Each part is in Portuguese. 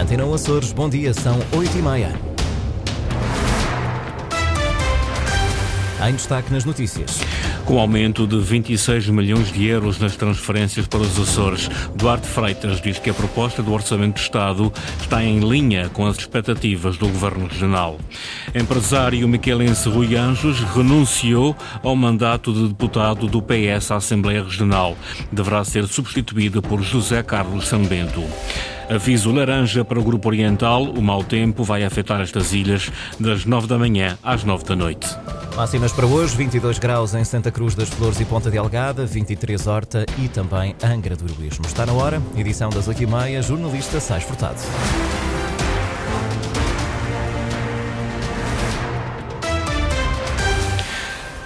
Antena Açores, bom dia, são 8 e meia. Em destaque nas notícias. Com aumento de 26 milhões de euros nas transferências para os Açores, Duarte Freitas diz que a proposta do Orçamento de Estado está em linha com as expectativas do Governo Regional. Empresário miquelense Rui Anjos renunciou ao mandato de deputado do PS à Assembleia Regional. Deverá ser substituído por José Carlos Sambento. Aviso laranja para o Grupo Oriental. O mau tempo vai afetar estas ilhas das 9 da manhã às 9 da noite. Máximas para hoje: 22 graus em Santa Cruz das Flores e Ponta de Algada, 23 Horta e também Angra do Heroísmo. Está na hora, edição das 8h30, jornalista Sais Furtado.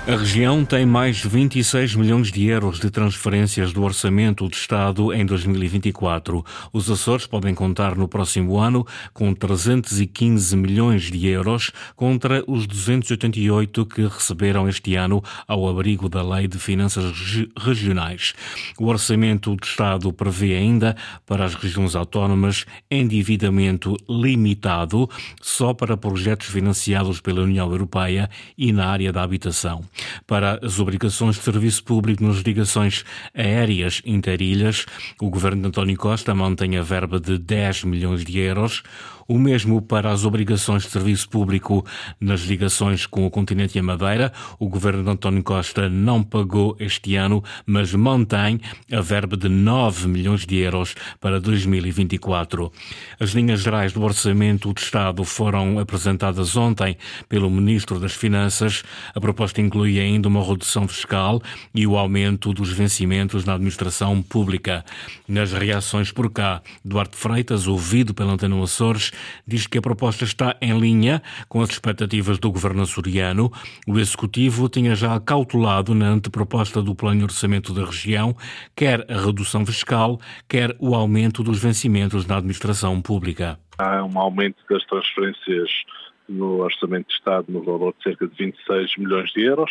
A região tem mais de 26 milhões de euros de transferências do Orçamento de Estado em 2024. Os Açores podem contar no próximo ano com 315 milhões de euros contra os 288 que receberam este ano ao abrigo da Lei de Finanças Regionais. O Orçamento de Estado prevê ainda para as regiões autónomas endividamento limitado só para projetos financiados pela União Europeia e na área da habitação para as obrigações de serviço público nas ligações aéreas interilhas. O governo de António Costa mantém a verba de 10 milhões de euros o mesmo para as obrigações de serviço público nas ligações com o continente e a Madeira. O governo de António Costa não pagou este ano, mas mantém a verba de 9 milhões de euros para 2024. As linhas gerais do orçamento do Estado foram apresentadas ontem pelo Ministro das Finanças. A proposta inclui ainda uma redução fiscal e o aumento dos vencimentos na administração pública. Nas reações por cá, Duarte Freitas, ouvido pela Antena Açores, diz que a proposta está em linha com as expectativas do governo açoriano. O Executivo tinha já cautelado na anteproposta do Plano de Orçamento da região quer a redução fiscal, quer o aumento dos vencimentos na administração pública. Há um aumento das transferências no Orçamento de Estado no valor de cerca de 26 milhões de euros.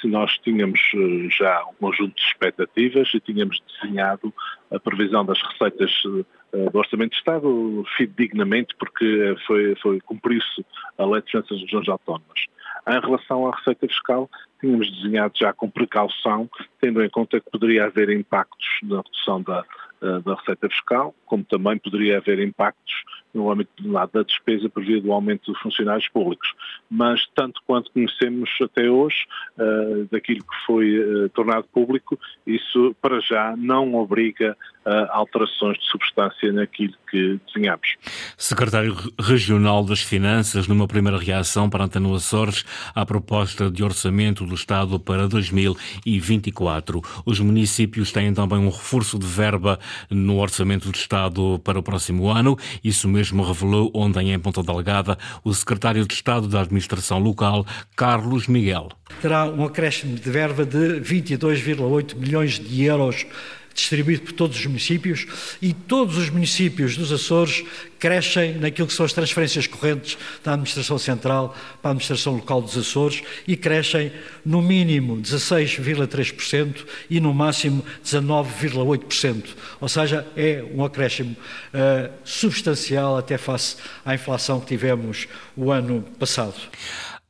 Se nós tínhamos eh, já um conjunto de expectativas e tínhamos desenhado a previsão das receitas eh, do Orçamento de Estado fidedignamente porque foi, foi cumpriu-se a Lei de Finanças das Regiões Autónomas. Em relação à receita fiscal, tínhamos desenhado já com precaução, tendo em conta que poderia haver impactos na redução da, eh, da receita fiscal, como também poderia haver impactos no âmbito da despesa previa do aumento dos funcionários públicos. Mas, tanto quanto conhecemos até hoje, uh, daquilo que foi uh, tornado público, isso para já não obriga alterações de substância naquilo que desenhamos. Secretário Regional das Finanças, numa primeira reação para Antena Açores à proposta de orçamento do Estado para 2024. Os municípios têm também um reforço de verba no orçamento do Estado para o próximo ano. Isso mesmo mesmo revelou ontem em Ponta Delgada o secretário de Estado da Administração Local, Carlos Miguel. Terá um acréscimo de verba de 22,8 milhões de euros distribuído por todos os municípios e todos os municípios dos Açores crescem naquilo que são as transferências correntes da Administração Central para a Administração Local dos Açores e crescem no mínimo 16,3% e no máximo 19,8%. Ou seja, é um acréscimo uh, substancial até face à inflação que tivemos o ano passado.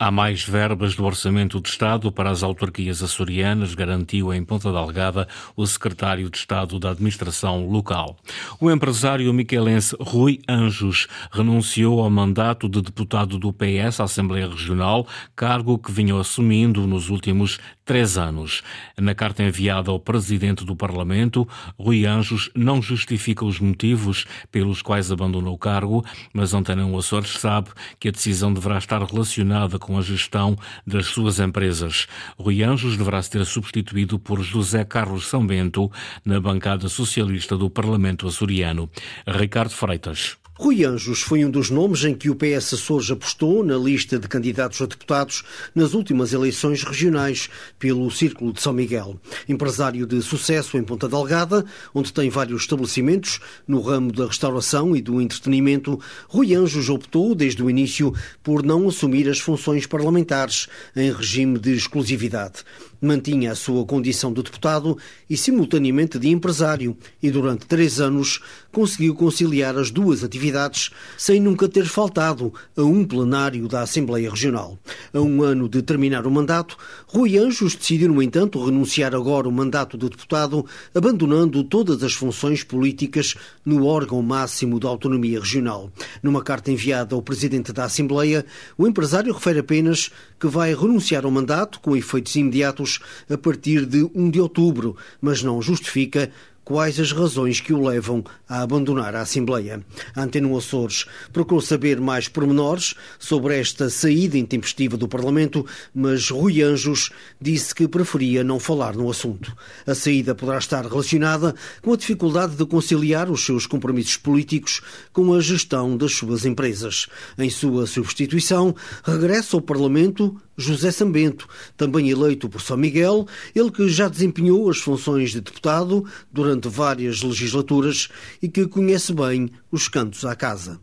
Há mais verbas do Orçamento de Estado para as autarquias açorianas, garantiu em Ponta Delgada o secretário de Estado da Administração Local. O empresário miquelense Rui Anjos renunciou ao mandato de deputado do PS à Assembleia Regional, cargo que vinha assumindo nos últimos três anos. Na carta enviada ao presidente do Parlamento, Rui Anjos não justifica os motivos pelos quais abandonou o cargo, mas Antena Açores sabe que a decisão deverá estar relacionada com a gestão das suas empresas. Rui Anjos deverá ser substituído por José Carlos São Bento na bancada socialista do Parlamento açoriano. Ricardo Freitas. Rui Anjos foi um dos nomes em que o PS Açores apostou na lista de candidatos a deputados nas últimas eleições regionais pelo Círculo de São Miguel. Empresário de sucesso em Ponta Delgada, onde tem vários estabelecimentos no ramo da restauração e do entretenimento, Rui Anjos optou desde o início por não assumir as funções parlamentares em regime de exclusividade. Mantinha a sua condição de deputado e, simultaneamente, de empresário, e durante três anos conseguiu conciliar as duas atividades sem nunca ter faltado a um plenário da Assembleia Regional. A um ano de terminar o mandato, Rui Anjos decidiu, no entanto, renunciar agora o mandato de deputado, abandonando todas as funções políticas no órgão máximo da autonomia regional. Numa carta enviada ao presidente da Assembleia, o empresário refere apenas que vai renunciar ao mandato com efeitos imediatos a partir de 1 de outubro, mas não justifica quais as razões que o levam a abandonar a Assembleia. A Antena Açores procurou saber mais pormenores sobre esta saída intempestiva do Parlamento, mas Rui Anjos disse que preferia não falar no assunto. A saída poderá estar relacionada com a dificuldade de conciliar os seus compromissos políticos com a gestão das suas empresas. Em sua substituição, regressa ao Parlamento José Sambento, também eleito por São Miguel, ele que já desempenhou as funções de deputado durante várias legislaturas e que conhece bem os cantos à casa.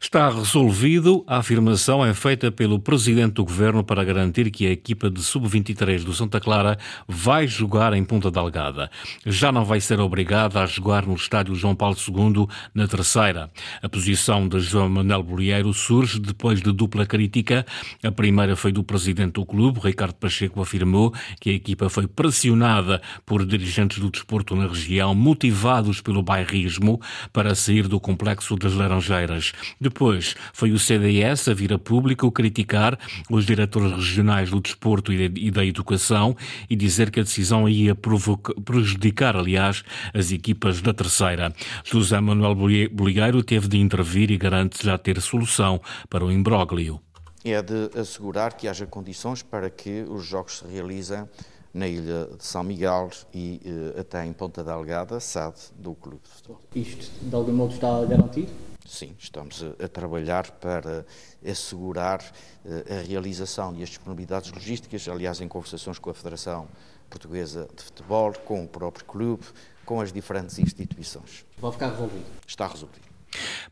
Está resolvido. A afirmação é feita pelo presidente do governo para garantir que a equipa de sub-23 do Santa Clara vai jogar em Ponta Delgada. Já não vai ser obrigada a jogar no estádio João Paulo II na terceira. A posição de João Manuel Bolieiro surge depois de dupla crítica. A primeira foi do presidente do clube, Ricardo Pacheco, afirmou que a equipa foi pressionada por dirigentes do desporto na região, motivados pelo bairrismo, para sair do complexo das Laranjeiras. Depois foi o CDS a vir a público criticar os diretores regionais do desporto e da educação e dizer que a decisão ia prejudicar, aliás, as equipas da terceira. José Manuel Bolieiro teve de intervir e garante já ter solução para o imbróglio. É de assegurar que haja condições para que os jogos se realizem na ilha de São Miguel e uh, até em Ponta Delgada, SAD do clube de futebol. Isto de algum modo está garantido? Sim, estamos a, a trabalhar para assegurar uh, a realização e as disponibilidades logísticas, aliás, em conversações com a Federação Portuguesa de Futebol, com o próprio clube, com as diferentes instituições. Vai ficar resolvido? Está resolvido.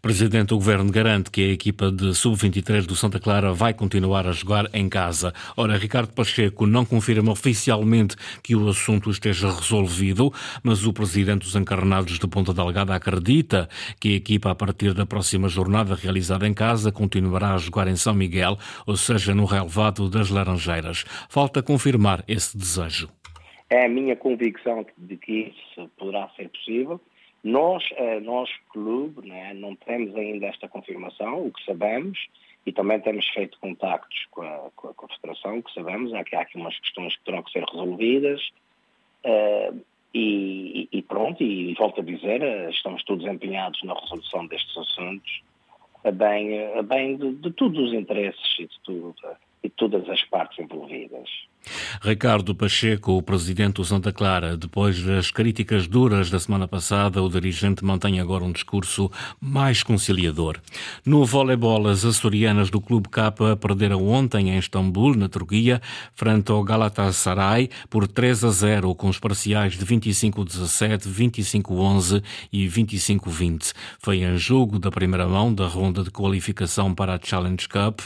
Presidente do Governo garante que a equipa de sub-23 do Santa Clara vai continuar a jogar em casa. Ora, Ricardo Pacheco não confirma oficialmente que o assunto esteja resolvido, mas o Presidente dos Encarnados de Ponta Delgada acredita que a equipa, a partir da próxima jornada realizada em casa, continuará a jogar em São Miguel, ou seja, no relevado das Laranjeiras. Falta confirmar esse desejo. É a minha convicção de que isso poderá ser possível nós, eh, nós clube, né, não temos ainda esta confirmação, o que sabemos, e também temos feito contactos com a, com a, com o que sabemos é que há aqui umas questões que terão que ser resolvidas, uh, e, e, pronto, e volto a dizer, eh, estamos todos empenhados na resolução destes assuntos, a bem, a bem de, de todos os interesses e de, tudo, e de todas as partes envolvidas. Ricardo Pacheco, o presidente do Santa Clara, depois das críticas duras da semana passada, o dirigente mantém agora um discurso mais conciliador. No voleibol, as açorianas do Clube K perderam ontem em Istambul, na Turquia, frente ao Galatasaray por 3 a 0, com os parciais de 25-17, 25-11 e 25-20. Foi em jogo da primeira mão da ronda de qualificação para a Challenge Cup.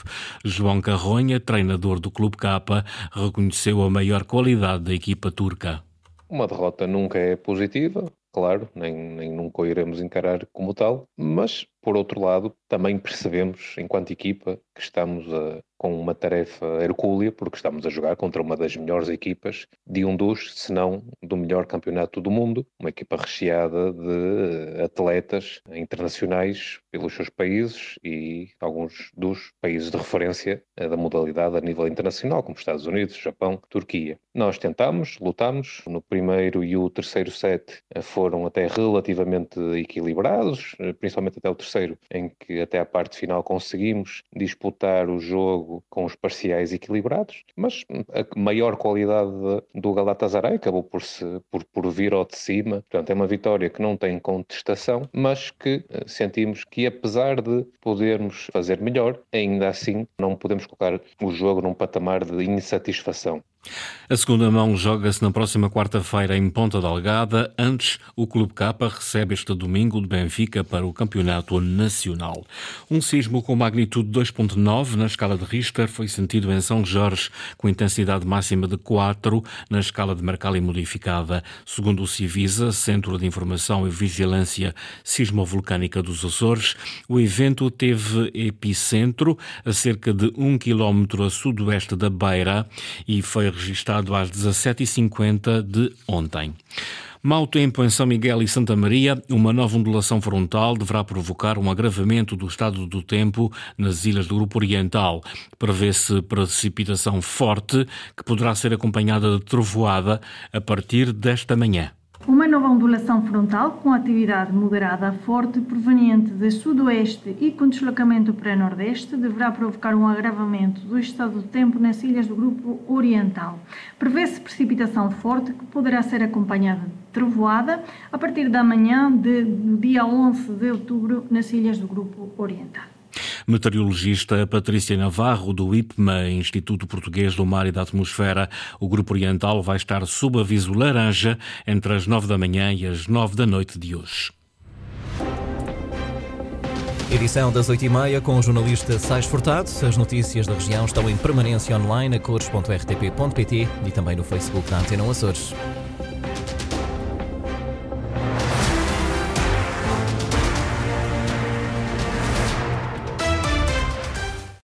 João Carronha, treinador do Clube K, reconheceu reconheceu a maior qualidade da equipa turca. Uma derrota nunca é positiva, claro, nem, nem nunca o iremos encarar como tal, mas por outro lado, também percebemos, enquanto equipa, que estamos a, com uma tarefa hercúlea, porque estamos a jogar contra uma das melhores equipas de um dos, se não do melhor campeonato do mundo, uma equipa recheada de atletas internacionais pelos seus países e alguns dos países de referência da modalidade a nível internacional, como Estados Unidos, Japão, Turquia. Nós tentamos, lutamos, no primeiro e o terceiro set foram até relativamente equilibrados, principalmente até o terceiro terceiro, em que até a parte final conseguimos disputar o jogo com os parciais equilibrados, mas a maior qualidade do Galatasaray acabou por, se, por, por vir ao de cima. Portanto, é uma vitória que não tem contestação, mas que eh, sentimos que apesar de podermos fazer melhor, ainda assim não podemos colocar o jogo num patamar de insatisfação. A segunda mão joga-se na próxima quarta-feira em Ponta Delgada. Antes, o Clube Capa recebe este domingo de Benfica para o Campeonato Nacional. Um sismo com magnitude 2.9 na escala de Richter foi sentido em São Jorge, com intensidade máxima de 4 na escala de Mercalli modificada. Segundo o Civisa, Centro de Informação e Vigilância Sismovolcânica dos Açores, o evento teve epicentro a cerca de 1 km a sudoeste da Beira e foi registado às 17h50 de ontem. Mau tempo em São Miguel e Santa Maria, uma nova ondulação frontal deverá provocar um agravamento do estado do tempo nas ilhas do Grupo Oriental. Prevê-se precipitação forte que poderá ser acompanhada de trovoada a partir desta manhã. Uma nova ondulação frontal com atividade moderada a forte proveniente de sudoeste e com deslocamento para nordeste deverá provocar um agravamento do estado do tempo nas ilhas do grupo oriental. Prevê-se precipitação forte que poderá ser acompanhada de trovoada a partir da manhã de, do dia 11 de outubro nas ilhas do grupo oriental. Meteorologista Patrícia Navarro, do IPMA, Instituto Português do Mar e da Atmosfera. O Grupo Oriental vai estar sob aviso laranja entre as nove da manhã e as nove da noite de hoje. Edição das 8h30 com o jornalista Sais Furtado. As notícias da região estão em permanência online a cores.rtp.pt e também no Facebook da Antena Açores.